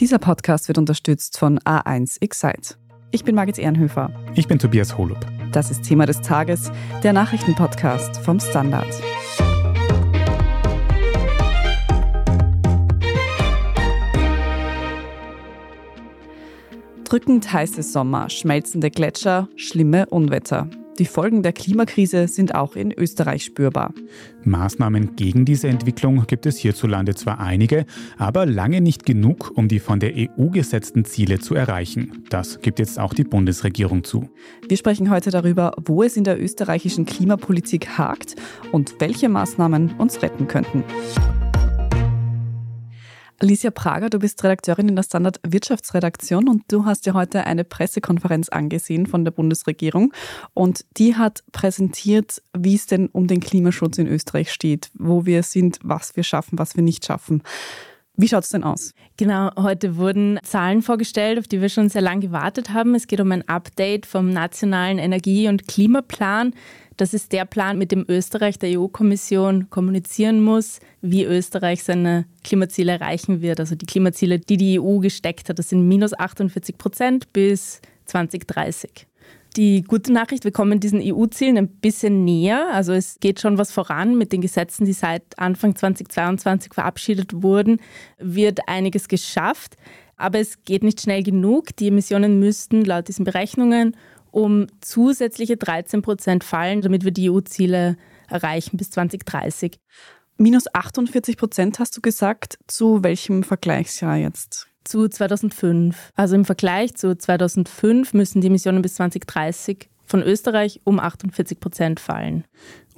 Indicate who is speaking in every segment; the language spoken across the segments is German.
Speaker 1: Dieser Podcast wird unterstützt von A1 Excite. Ich bin Margit Ehrenhöfer.
Speaker 2: Ich bin Tobias Holub.
Speaker 1: Das ist Thema des Tages, der Nachrichtenpodcast vom Standard. Drückend heiße Sommer, schmelzende Gletscher, schlimme Unwetter. Die Folgen der Klimakrise sind auch in Österreich spürbar.
Speaker 2: Maßnahmen gegen diese Entwicklung gibt es hierzulande zwar einige, aber lange nicht genug, um die von der EU gesetzten Ziele zu erreichen. Das gibt jetzt auch die Bundesregierung zu.
Speaker 1: Wir sprechen heute darüber, wo es in der österreichischen Klimapolitik hakt und welche Maßnahmen uns retten könnten. Alicia Prager, du bist Redakteurin in der Standard Wirtschaftsredaktion und du hast ja heute eine Pressekonferenz angesehen von der Bundesregierung und die hat präsentiert, wie es denn um den Klimaschutz in Österreich steht, wo wir sind, was wir schaffen, was wir nicht schaffen. Wie schaut es denn aus?
Speaker 3: Genau, heute wurden Zahlen vorgestellt, auf die wir schon sehr lange gewartet haben. Es geht um ein Update vom nationalen Energie- und Klimaplan. Das ist der Plan, mit dem Österreich der EU-Kommission kommunizieren muss, wie Österreich seine Klimaziele erreichen wird. Also die Klimaziele, die die EU gesteckt hat, das sind minus 48 Prozent bis 2030. Die gute Nachricht, wir kommen diesen EU-Zielen ein bisschen näher. Also es geht schon was voran mit den Gesetzen, die seit Anfang 2022 verabschiedet wurden, wird einiges geschafft. Aber es geht nicht schnell genug. Die Emissionen müssten laut diesen Berechnungen um zusätzliche 13 Prozent fallen, damit wir die EU-Ziele erreichen bis 2030.
Speaker 1: Minus 48 Prozent hast du gesagt. Zu welchem Vergleichsjahr jetzt?
Speaker 3: Zu 2005. Also im Vergleich zu 2005 müssen die Emissionen bis 2030 von Österreich um 48 Prozent fallen.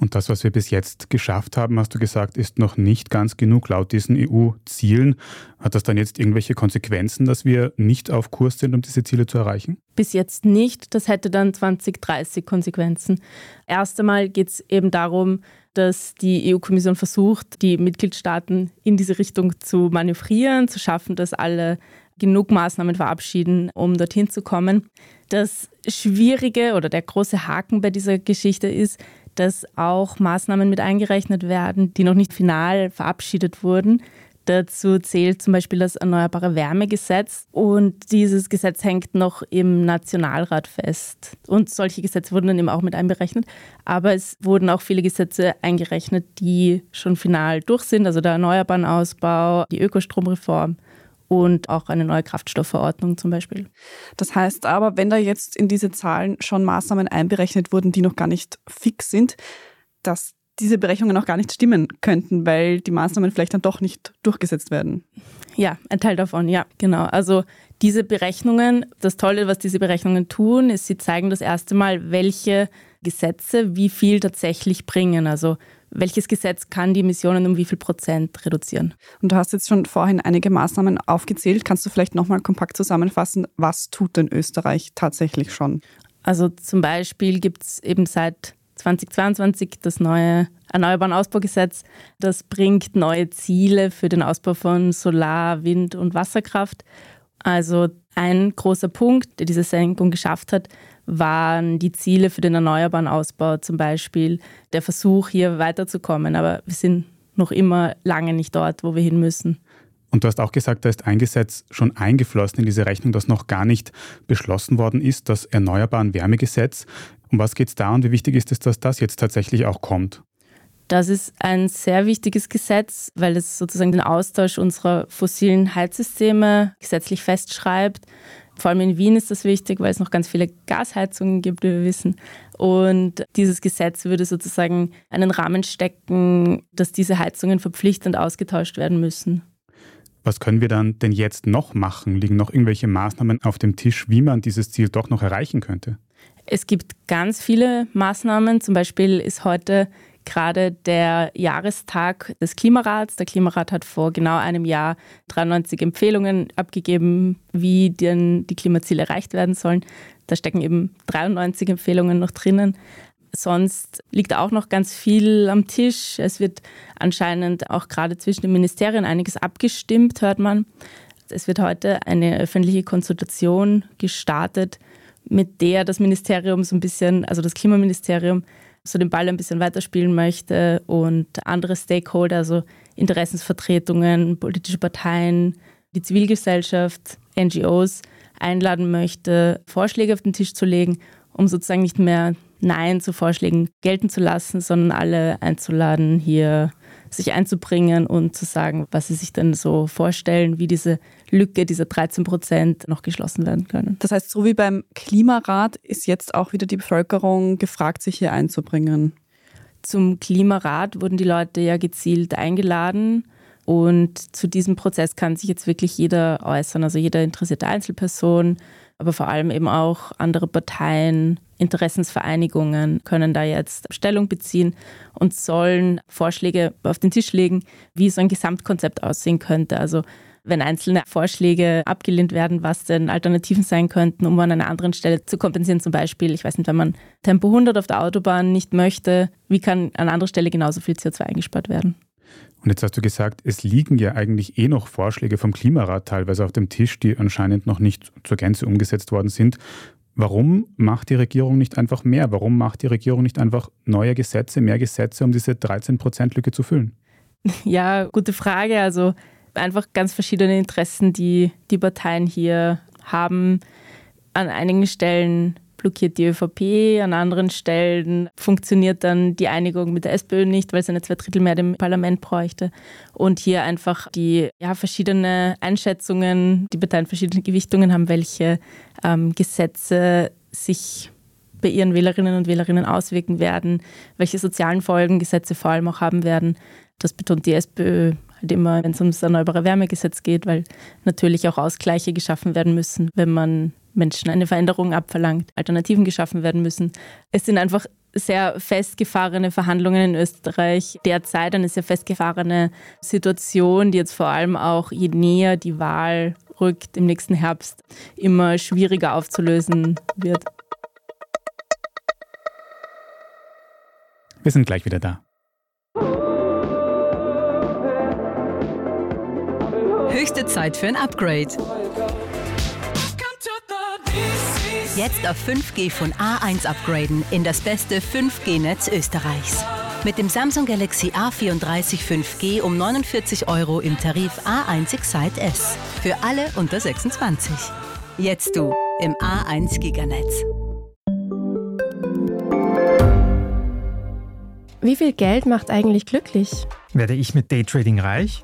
Speaker 2: Und das, was wir bis jetzt geschafft haben, hast du gesagt, ist noch nicht ganz genug laut diesen EU-Zielen. Hat das dann jetzt irgendwelche Konsequenzen, dass wir nicht auf Kurs sind, um diese Ziele zu erreichen?
Speaker 3: Bis jetzt nicht. Das hätte dann 2030 Konsequenzen. Erst einmal geht es eben darum, dass die EU-Kommission versucht, die Mitgliedstaaten in diese Richtung zu manövrieren, zu schaffen, dass alle genug Maßnahmen verabschieden, um dorthin zu kommen. Das Schwierige oder der große Haken bei dieser Geschichte ist, dass auch Maßnahmen mit eingerechnet werden, die noch nicht final verabschiedet wurden. Dazu zählt zum Beispiel das Erneuerbare Wärmegesetz und dieses Gesetz hängt noch im Nationalrat fest. Und solche Gesetze wurden dann eben auch mit einberechnet. Aber es wurden auch viele Gesetze eingerechnet, die schon final durch sind, also der Erneuerbaren Ausbau, die Ökostromreform und auch eine neue Kraftstoffverordnung zum Beispiel.
Speaker 1: Das heißt aber, wenn da jetzt in diese Zahlen schon Maßnahmen einberechnet wurden, die noch gar nicht fix sind, dass diese Berechnungen auch gar nicht stimmen könnten, weil die Maßnahmen vielleicht dann doch nicht durchgesetzt werden.
Speaker 3: Ja, ein Teil davon, ja, genau. Also diese Berechnungen, das Tolle, was diese Berechnungen tun, ist, sie zeigen das erste Mal, welche Gesetze wie viel tatsächlich bringen. Also welches Gesetz kann die Emissionen um wie viel Prozent reduzieren?
Speaker 1: Und du hast jetzt schon vorhin einige Maßnahmen aufgezählt. Kannst du vielleicht nochmal kompakt zusammenfassen, was tut denn Österreich tatsächlich schon?
Speaker 3: Also zum Beispiel gibt es eben seit 2022 das neue Erneuerbaren Ausbaugesetz. Das bringt neue Ziele für den Ausbau von Solar-, Wind- und Wasserkraft. Also ein großer Punkt, der diese Senkung geschafft hat, waren die Ziele für den erneuerbaren Ausbau, zum Beispiel der Versuch, hier weiterzukommen. Aber wir sind noch immer lange nicht dort, wo wir hin müssen.
Speaker 2: Und du hast auch gesagt, da ist ein Gesetz schon eingeflossen in diese Rechnung, das noch gar nicht beschlossen worden ist, das Erneuerbaren Wärmegesetz. Um was geht es da und wie wichtig ist es, dass das jetzt tatsächlich auch kommt?
Speaker 3: Das ist ein sehr wichtiges Gesetz, weil es sozusagen den Austausch unserer fossilen Heizsysteme gesetzlich festschreibt. Vor allem in Wien ist das wichtig, weil es noch ganz viele Gasheizungen gibt, wie wir wissen. Und dieses Gesetz würde sozusagen einen Rahmen stecken, dass diese Heizungen verpflichtend ausgetauscht werden müssen.
Speaker 2: Was können wir dann denn jetzt noch machen? Liegen noch irgendwelche Maßnahmen auf dem Tisch, wie man dieses Ziel doch noch erreichen könnte?
Speaker 3: Es gibt ganz viele Maßnahmen. Zum Beispiel ist heute gerade der Jahrestag des Klimarats. Der Klimarat hat vor genau einem Jahr 93 Empfehlungen abgegeben, wie denn die Klimaziele erreicht werden sollen. Da stecken eben 93 Empfehlungen noch drinnen. Sonst liegt auch noch ganz viel am Tisch. Es wird anscheinend auch gerade zwischen den Ministerien einiges abgestimmt, hört man. Es wird heute eine öffentliche Konsultation gestartet, mit der das Ministerium so ein bisschen, also das Klimaministerium, so den Ball ein bisschen weiterspielen möchte und andere Stakeholder, also Interessensvertretungen, politische Parteien, die Zivilgesellschaft, NGOs einladen möchte, Vorschläge auf den Tisch zu legen, um sozusagen nicht mehr Nein zu Vorschlägen gelten zu lassen, sondern alle einzuladen, hier sich einzubringen und zu sagen, was sie sich denn so vorstellen, wie diese Lücke, diese 13 Prozent noch geschlossen werden können.
Speaker 1: Das heißt, so wie beim Klimarat ist jetzt auch wieder die Bevölkerung gefragt, sich hier einzubringen.
Speaker 3: Zum Klimarat wurden die Leute ja gezielt eingeladen. Und zu diesem Prozess kann sich jetzt wirklich jeder äußern, also jede interessierte Einzelperson, aber vor allem eben auch andere Parteien, Interessensvereinigungen können da jetzt Stellung beziehen und sollen Vorschläge auf den Tisch legen, wie so ein Gesamtkonzept aussehen könnte. Also wenn einzelne Vorschläge abgelehnt werden, was denn Alternativen sein könnten, um an einer anderen Stelle zu kompensieren. Zum Beispiel, ich weiß nicht, wenn man Tempo 100 auf der Autobahn nicht möchte, wie kann an anderer Stelle genauso viel CO2 eingespart werden?
Speaker 2: Und jetzt hast du gesagt, es liegen ja eigentlich eh noch Vorschläge vom Klimarat teilweise auf dem Tisch, die anscheinend noch nicht zur Gänze umgesetzt worden sind. Warum macht die Regierung nicht einfach mehr? Warum macht die Regierung nicht einfach neue Gesetze, mehr Gesetze, um diese 13-Prozent-Lücke zu füllen?
Speaker 3: Ja, gute Frage. Also einfach ganz verschiedene Interessen, die die Parteien hier haben. An einigen Stellen blockiert die ÖVP, an anderen Stellen funktioniert dann die Einigung mit der SPÖ nicht, weil sie eine Zweidrittelmehrheit im Parlament bräuchte. Und hier einfach die ja, verschiedene Einschätzungen, die Parteien verschiedene Gewichtungen haben, welche ähm, Gesetze sich bei ihren Wählerinnen und Wählerinnen auswirken werden, welche sozialen Folgen Gesetze vor allem auch haben werden. Das betont die SPÖ halt immer, wenn es ums Erneuerbare Wärmegesetz geht, weil natürlich auch Ausgleiche geschaffen werden müssen, wenn man Menschen eine Veränderung abverlangt, Alternativen geschaffen werden müssen. Es sind einfach sehr festgefahrene Verhandlungen in Österreich derzeit, eine sehr festgefahrene Situation, die jetzt vor allem auch je näher die Wahl rückt im nächsten Herbst, immer schwieriger aufzulösen wird.
Speaker 2: Wir sind gleich wieder da.
Speaker 4: Höchste Zeit für ein Upgrade. Jetzt auf 5G von A1 upgraden in das beste 5G-Netz Österreichs. Mit dem Samsung Galaxy A34 5G um 49 Euro im Tarif A1 Excite S. Für alle unter 26. Jetzt du im A1 Giganetz.
Speaker 5: Wie viel Geld macht eigentlich glücklich?
Speaker 6: Werde ich mit Daytrading reich?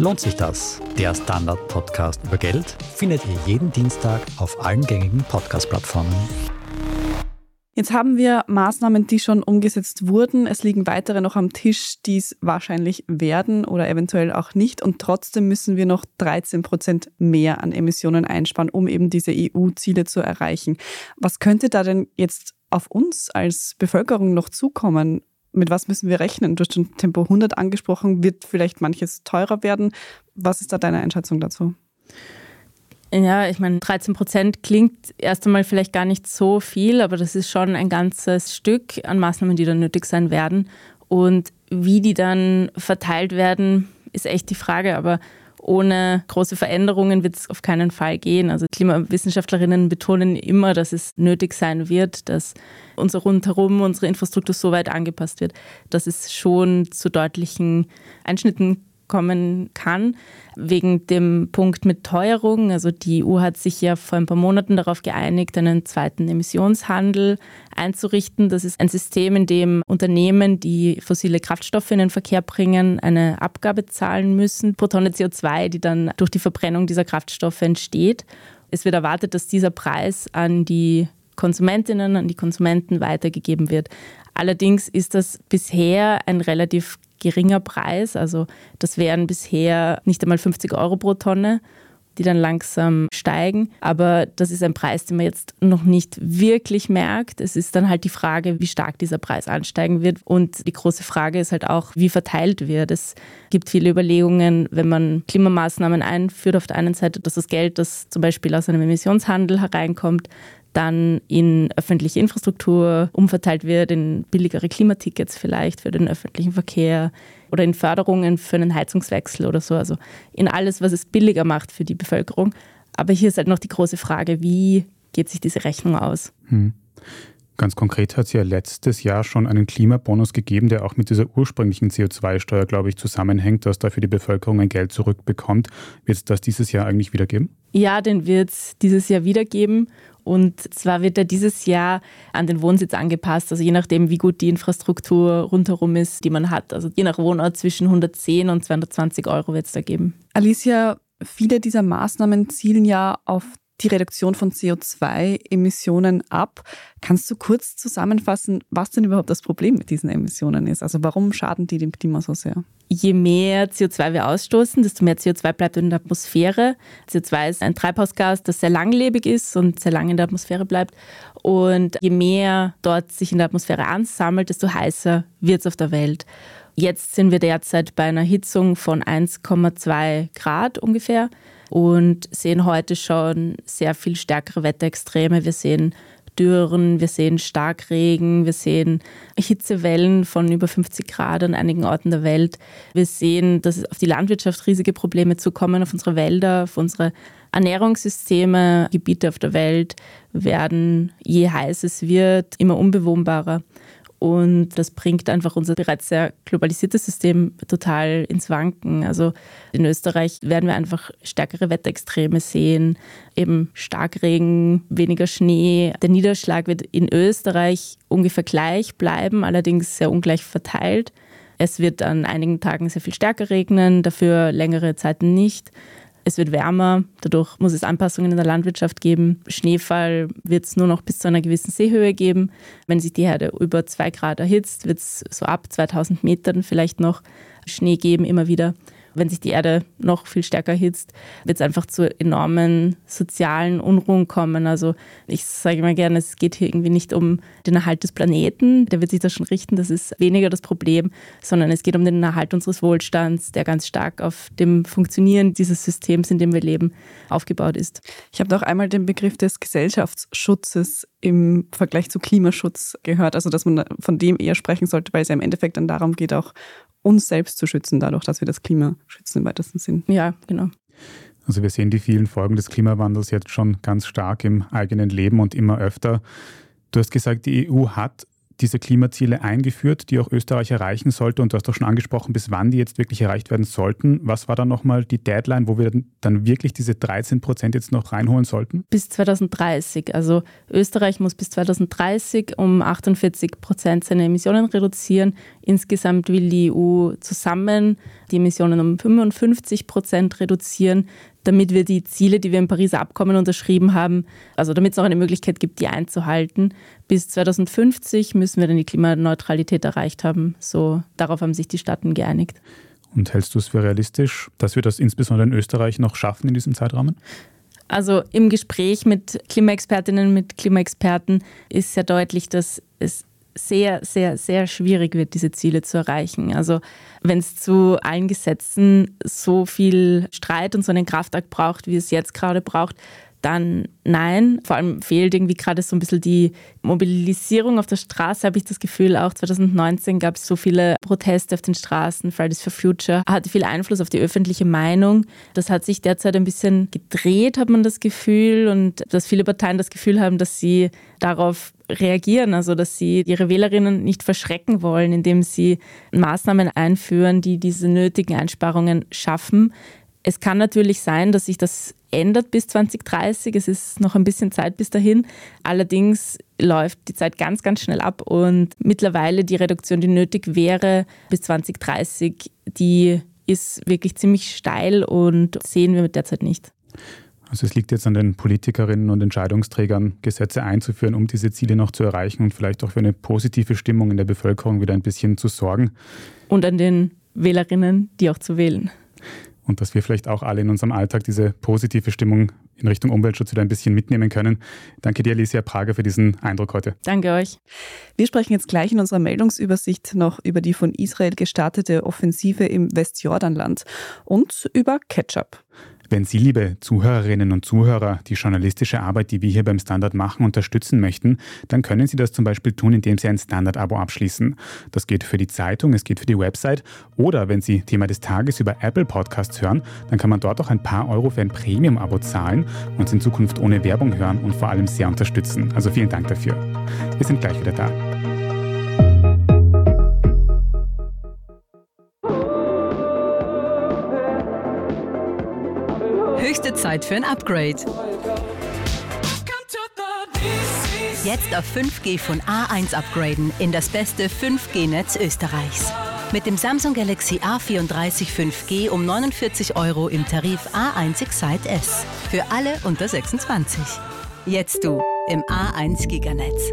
Speaker 7: Lohnt sich das? Der Standard-Podcast über Geld findet ihr jeden Dienstag auf allen gängigen Podcast-Plattformen.
Speaker 1: Jetzt haben wir Maßnahmen, die schon umgesetzt wurden. Es liegen weitere noch am Tisch, die es wahrscheinlich werden oder eventuell auch nicht. Und trotzdem müssen wir noch 13 Prozent mehr an Emissionen einsparen, um eben diese EU-Ziele zu erreichen. Was könnte da denn jetzt auf uns als Bevölkerung noch zukommen? Mit was müssen wir rechnen? Du hast schon Tempo 100 angesprochen. Wird vielleicht manches teurer werden? Was ist da deine Einschätzung dazu?
Speaker 3: Ja, ich meine, 13 Prozent klingt erst einmal vielleicht gar nicht so viel, aber das ist schon ein ganzes Stück an Maßnahmen, die dann nötig sein werden. Und wie die dann verteilt werden, ist echt die Frage. Aber ohne große Veränderungen wird es auf keinen Fall gehen. Also Klimawissenschaftlerinnen betonen immer, dass es nötig sein wird, dass unser Rundherum, unsere Infrastruktur so weit angepasst wird, dass es schon zu deutlichen Einschnitten kommen kann, wegen dem Punkt mit Teuerung. Also die EU hat sich ja vor ein paar Monaten darauf geeinigt, einen zweiten Emissionshandel einzurichten. Das ist ein System, in dem Unternehmen, die fossile Kraftstoffe in den Verkehr bringen, eine Abgabe zahlen müssen pro Tonne CO2, die dann durch die Verbrennung dieser Kraftstoffe entsteht. Es wird erwartet, dass dieser Preis an die Konsumentinnen, an die Konsumenten weitergegeben wird. Allerdings ist das bisher ein relativ geringer Preis. Also das wären bisher nicht einmal 50 Euro pro Tonne, die dann langsam steigen. Aber das ist ein Preis, den man jetzt noch nicht wirklich merkt. Es ist dann halt die Frage, wie stark dieser Preis ansteigen wird. Und die große Frage ist halt auch, wie verteilt wird. Es gibt viele Überlegungen, wenn man Klimamaßnahmen einführt, auf der einen Seite, dass das Geld, das zum Beispiel aus einem Emissionshandel hereinkommt, dann in öffentliche Infrastruktur umverteilt wird, in billigere Klimatickets vielleicht für den öffentlichen Verkehr oder in Förderungen für einen Heizungswechsel oder so. Also in alles, was es billiger macht für die Bevölkerung. Aber hier ist halt noch die große Frage, wie geht sich diese Rechnung aus? Hm.
Speaker 2: Ganz konkret hat es ja letztes Jahr schon einen Klimabonus gegeben, der auch mit dieser ursprünglichen CO2-Steuer, glaube ich, zusammenhängt, dass dafür die Bevölkerung ein Geld zurückbekommt. Wird es das dieses Jahr eigentlich wieder geben?
Speaker 3: Ja, den wird es dieses Jahr wieder geben. Und zwar wird er dieses Jahr an den Wohnsitz angepasst, also je nachdem, wie gut die Infrastruktur rundherum ist, die man hat. Also je nach Wohnort zwischen 110 und 220 Euro wird es da geben.
Speaker 1: Alicia, viele dieser Maßnahmen zielen ja auf die Reduktion von CO2-Emissionen ab. Kannst du kurz zusammenfassen, was denn überhaupt das Problem mit diesen Emissionen ist? Also warum schaden die dem Klima so sehr?
Speaker 3: Je mehr CO2 wir ausstoßen, desto mehr CO2 bleibt in der Atmosphäre. CO2 ist ein Treibhausgas, das sehr langlebig ist und sehr lange in der Atmosphäre bleibt. Und je mehr dort sich in der Atmosphäre ansammelt, desto heißer wird es auf der Welt. Jetzt sind wir derzeit bei einer Hitzung von 1,2 Grad ungefähr und sehen heute schon sehr viel stärkere Wetterextreme. Wir sehen Dürren, wir sehen Starkregen, wir sehen Hitzewellen von über 50 Grad an einigen Orten der Welt. Wir sehen, dass auf die Landwirtschaft riesige Probleme zukommen, auf unsere Wälder, auf unsere Ernährungssysteme, Gebiete auf der Welt werden, je heiß es wird, immer unbewohnbarer. Und das bringt einfach unser bereits sehr globalisiertes System total ins Wanken. Also in Österreich werden wir einfach stärkere Wetterextreme sehen, eben Starkregen, weniger Schnee. Der Niederschlag wird in Österreich ungefähr gleich bleiben, allerdings sehr ungleich verteilt. Es wird an einigen Tagen sehr viel stärker regnen, dafür längere Zeiten nicht. Es wird wärmer, dadurch muss es Anpassungen in der Landwirtschaft geben. Schneefall wird es nur noch bis zu einer gewissen Seehöhe geben. Wenn sich die Erde über zwei Grad erhitzt, wird es so ab 2000 Metern vielleicht noch Schnee geben, immer wieder wenn sich die Erde noch viel stärker hitzt, wird es einfach zu enormen sozialen Unruhen kommen. Also ich sage immer gerne, es geht hier irgendwie nicht um den Erhalt des Planeten, der wird sich da schon richten, das ist weniger das Problem, sondern es geht um den Erhalt unseres Wohlstands, der ganz stark auf dem Funktionieren dieses Systems, in dem wir leben, aufgebaut ist.
Speaker 1: Ich habe auch einmal den Begriff des Gesellschaftsschutzes im Vergleich zu Klimaschutz gehört, also dass man von dem eher sprechen sollte, weil es ja im Endeffekt dann darum geht, auch uns selbst zu schützen, dadurch, dass wir das Klima schützen im weitesten Sinn.
Speaker 3: Ja, genau.
Speaker 2: Also wir sehen die vielen Folgen des Klimawandels jetzt schon ganz stark im eigenen Leben und immer öfter. Du hast gesagt, die EU hat diese Klimaziele eingeführt, die auch Österreich erreichen sollte. Und du hast doch schon angesprochen, bis wann die jetzt wirklich erreicht werden sollten. Was war dann nochmal die Deadline, wo wir dann wirklich diese 13 Prozent jetzt noch reinholen sollten?
Speaker 3: Bis 2030. Also Österreich muss bis 2030 um 48 Prozent seine Emissionen reduzieren. Insgesamt will die EU zusammen die Emissionen um 55 Prozent reduzieren damit wir die Ziele, die wir im Pariser Abkommen unterschrieben haben, also damit es auch eine Möglichkeit gibt, die einzuhalten. Bis 2050 müssen wir dann die Klimaneutralität erreicht haben. So, darauf haben sich die Staaten geeinigt.
Speaker 2: Und hältst du es für realistisch, dass wir das insbesondere in Österreich noch schaffen in diesem Zeitrahmen?
Speaker 3: Also im Gespräch mit Klimaexpertinnen, mit Klimaexperten ist sehr deutlich, dass es sehr, sehr, sehr schwierig wird, diese Ziele zu erreichen. Also wenn es zu allen Gesetzen so viel Streit und so einen Kraftakt braucht, wie es jetzt gerade braucht, dann nein. Vor allem fehlt irgendwie gerade so ein bisschen die Mobilisierung auf der Straße, habe ich das Gefühl. Auch 2019 gab es so viele Proteste auf den Straßen, Fridays for Future, hatte viel Einfluss auf die öffentliche Meinung. Das hat sich derzeit ein bisschen gedreht, hat man das Gefühl. Und dass viele Parteien das Gefühl haben, dass sie darauf reagieren, also dass sie ihre Wählerinnen nicht verschrecken wollen, indem sie Maßnahmen einführen, die diese nötigen Einsparungen schaffen. Es kann natürlich sein, dass sich das ändert bis 2030. Es ist noch ein bisschen Zeit bis dahin. Allerdings läuft die Zeit ganz, ganz schnell ab und mittlerweile die Reduktion, die nötig wäre bis 2030, die ist wirklich ziemlich steil und sehen wir derzeit nicht.
Speaker 2: Also es liegt jetzt an den Politikerinnen und Entscheidungsträgern, Gesetze einzuführen, um diese Ziele noch zu erreichen und vielleicht auch für eine positive Stimmung in der Bevölkerung wieder ein bisschen zu sorgen.
Speaker 3: Und an den Wählerinnen, die auch zu wählen
Speaker 2: und dass wir vielleicht auch alle in unserem Alltag diese positive Stimmung in Richtung Umweltschutz wieder ein bisschen mitnehmen können. Danke dir, Alicia Prager, für diesen Eindruck heute.
Speaker 3: Danke euch.
Speaker 1: Wir sprechen jetzt gleich in unserer Meldungsübersicht noch über die von Israel gestartete Offensive im Westjordanland und über Ketchup.
Speaker 2: Wenn Sie, liebe Zuhörerinnen und Zuhörer, die journalistische Arbeit, die wir hier beim Standard machen, unterstützen möchten, dann können Sie das zum Beispiel tun, indem Sie ein Standard-Abo abschließen. Das geht für die Zeitung, es geht für die Website oder wenn Sie Thema des Tages über Apple Podcasts hören, dann kann man dort auch ein paar Euro für ein Premium-Abo zahlen und es in Zukunft ohne Werbung hören und vor allem sehr unterstützen. Also vielen Dank dafür. Wir sind gleich wieder da.
Speaker 4: Höchste Zeit für ein Upgrade. Jetzt auf 5G von A1 upgraden in das beste 5G-Netz Österreichs. Mit dem Samsung Galaxy A34 5G um 49 Euro im Tarif A1 Excite S. Für alle unter 26. Jetzt du im A1 Giganetz.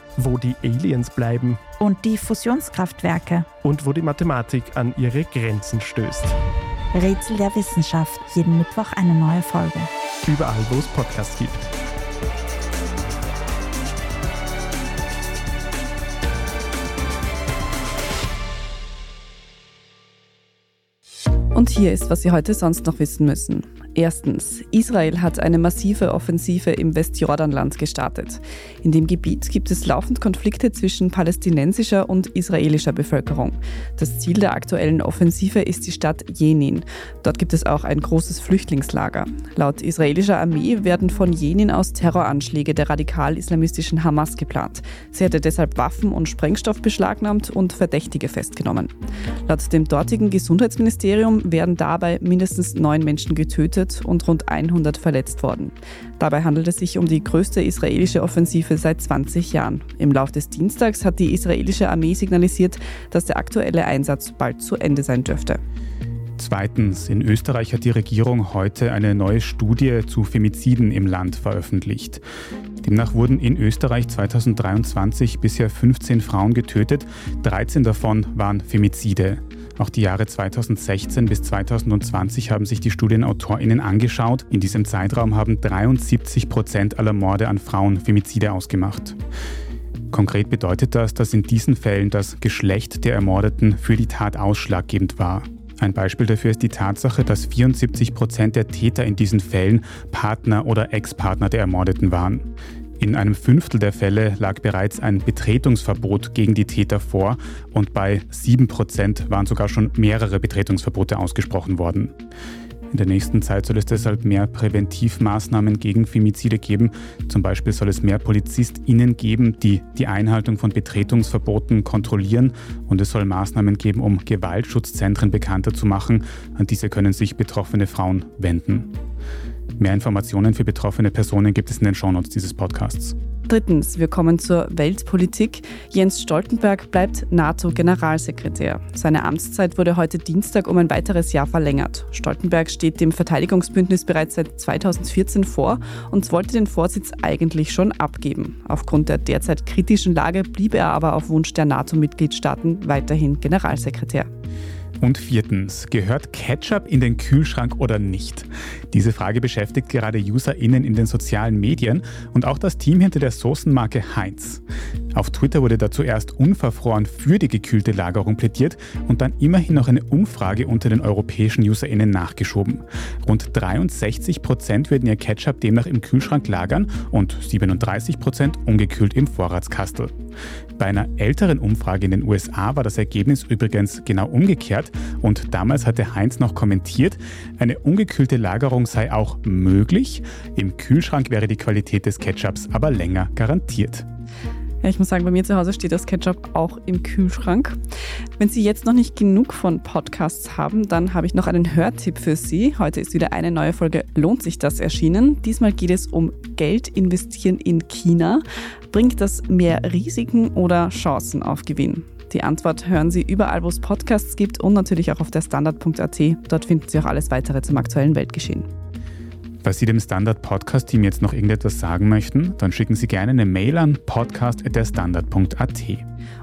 Speaker 8: Wo die Aliens bleiben.
Speaker 9: Und die Fusionskraftwerke.
Speaker 8: Und wo die Mathematik an ihre Grenzen stößt.
Speaker 9: Rätsel der Wissenschaft. Jeden Mittwoch eine neue Folge.
Speaker 8: Überall, wo es Podcasts gibt.
Speaker 1: Und hier ist, was Sie heute sonst noch wissen müssen. Erstens, Israel hat eine massive Offensive im Westjordanland gestartet. In dem Gebiet gibt es laufend Konflikte zwischen palästinensischer und israelischer Bevölkerung. Das Ziel der aktuellen Offensive ist die Stadt Jenin. Dort gibt es auch ein großes Flüchtlingslager. Laut israelischer Armee werden von Jenin aus Terroranschläge der radikal-islamistischen Hamas geplant. Sie hätte deshalb Waffen und Sprengstoff beschlagnahmt und Verdächtige festgenommen. Laut dem dortigen Gesundheitsministerium werden dabei mindestens neun Menschen getötet und rund 100 verletzt worden. Dabei handelt es sich um die größte israelische Offensive seit 20 Jahren. Im Lauf des Dienstags hat die israelische Armee signalisiert, dass der aktuelle Einsatz bald zu Ende sein dürfte.
Speaker 2: Zweitens, in Österreich hat die Regierung heute eine neue Studie zu Femiziden im Land veröffentlicht. Demnach wurden in Österreich 2023 bisher 15 Frauen getötet, 13 davon waren Femizide. Auch die Jahre 2016 bis 2020 haben sich die StudienautorInnen angeschaut. In diesem Zeitraum haben 73 Prozent aller Morde an Frauen Femizide ausgemacht. Konkret bedeutet das, dass in diesen Fällen das Geschlecht der Ermordeten für die Tat ausschlaggebend war. Ein Beispiel dafür ist die Tatsache, dass 74 Prozent der Täter in diesen Fällen Partner oder Ex-Partner der Ermordeten waren. In einem Fünftel der Fälle lag bereits ein Betretungsverbot gegen die Täter vor und bei 7 Prozent waren sogar schon mehrere Betretungsverbote ausgesprochen worden. In der nächsten Zeit soll es deshalb mehr Präventivmaßnahmen gegen Femizide geben. Zum Beispiel soll es mehr PolizistInnen geben, die die Einhaltung von Betretungsverboten kontrollieren. Und es soll Maßnahmen geben, um Gewaltschutzzentren bekannter zu machen. An diese können sich betroffene Frauen wenden. Mehr Informationen für betroffene Personen gibt es in den Shownotes dieses Podcasts.
Speaker 1: Drittens, wir kommen zur Weltpolitik. Jens Stoltenberg bleibt NATO-Generalsekretär. Seine Amtszeit wurde heute Dienstag um ein weiteres Jahr verlängert. Stoltenberg steht dem Verteidigungsbündnis bereits seit 2014 vor und wollte den Vorsitz eigentlich schon abgeben. Aufgrund der derzeit kritischen Lage blieb er aber auf Wunsch der NATO-Mitgliedstaaten weiterhin Generalsekretär.
Speaker 2: Und viertens, gehört Ketchup in den Kühlschrank oder nicht? Diese Frage beschäftigt gerade UserInnen in den sozialen Medien und auch das Team hinter der Soßenmarke Heinz. Auf Twitter wurde dazu erst unverfroren für die gekühlte Lagerung plädiert und dann immerhin noch eine Umfrage unter den europäischen UserInnen nachgeschoben. Rund 63 Prozent würden ihr Ketchup demnach im Kühlschrank lagern und 37 Prozent ungekühlt im Vorratskastel. Bei einer älteren Umfrage in den USA war das Ergebnis übrigens genau umgekehrt und damals hatte Heinz noch kommentiert, eine ungekühlte Lagerung sei auch möglich, im Kühlschrank wäre die Qualität des Ketchups aber länger garantiert.
Speaker 1: Ja, ich muss sagen, bei mir zu Hause steht das Ketchup auch im Kühlschrank. Wenn Sie jetzt noch nicht genug von Podcasts haben, dann habe ich noch einen Hörtipp für Sie. Heute ist wieder eine neue Folge Lohnt sich das erschienen. Diesmal geht es um Geld investieren in China. Bringt das mehr Risiken oder Chancen auf Gewinn? Die Antwort hören Sie überall, wo es Podcasts gibt und natürlich auch auf der Standard.at. Dort finden Sie auch alles weitere zum aktuellen Weltgeschehen.
Speaker 2: Falls Sie dem Standard-Podcast-Team jetzt noch irgendetwas sagen möchten, dann schicken Sie gerne eine Mail an podcast.derstandard.at.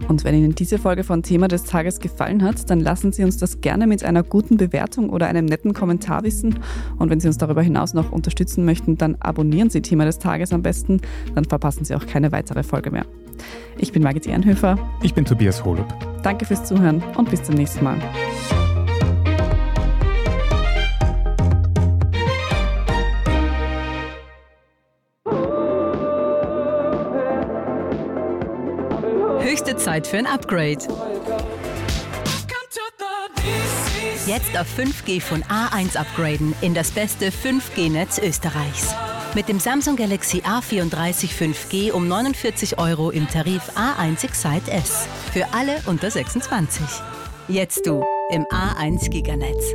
Speaker 1: Und wenn Ihnen diese Folge von Thema des Tages gefallen hat, dann lassen Sie uns das gerne mit einer guten Bewertung oder einem netten Kommentar wissen. Und wenn Sie uns darüber hinaus noch unterstützen möchten, dann abonnieren Sie Thema des Tages am besten. Dann verpassen Sie auch keine weitere Folge mehr. Ich bin Margit Ehrenhöfer.
Speaker 2: Ich bin Tobias Holub.
Speaker 1: Danke fürs Zuhören und bis zum nächsten Mal.
Speaker 4: Zeit für ein Upgrade. Jetzt auf 5G von A1 upgraden in das beste 5G-Netz Österreichs. Mit dem Samsung Galaxy A34 5G um 49 Euro im Tarif A1 Excite S. Für alle unter 26. Jetzt du im A1 Giganetz.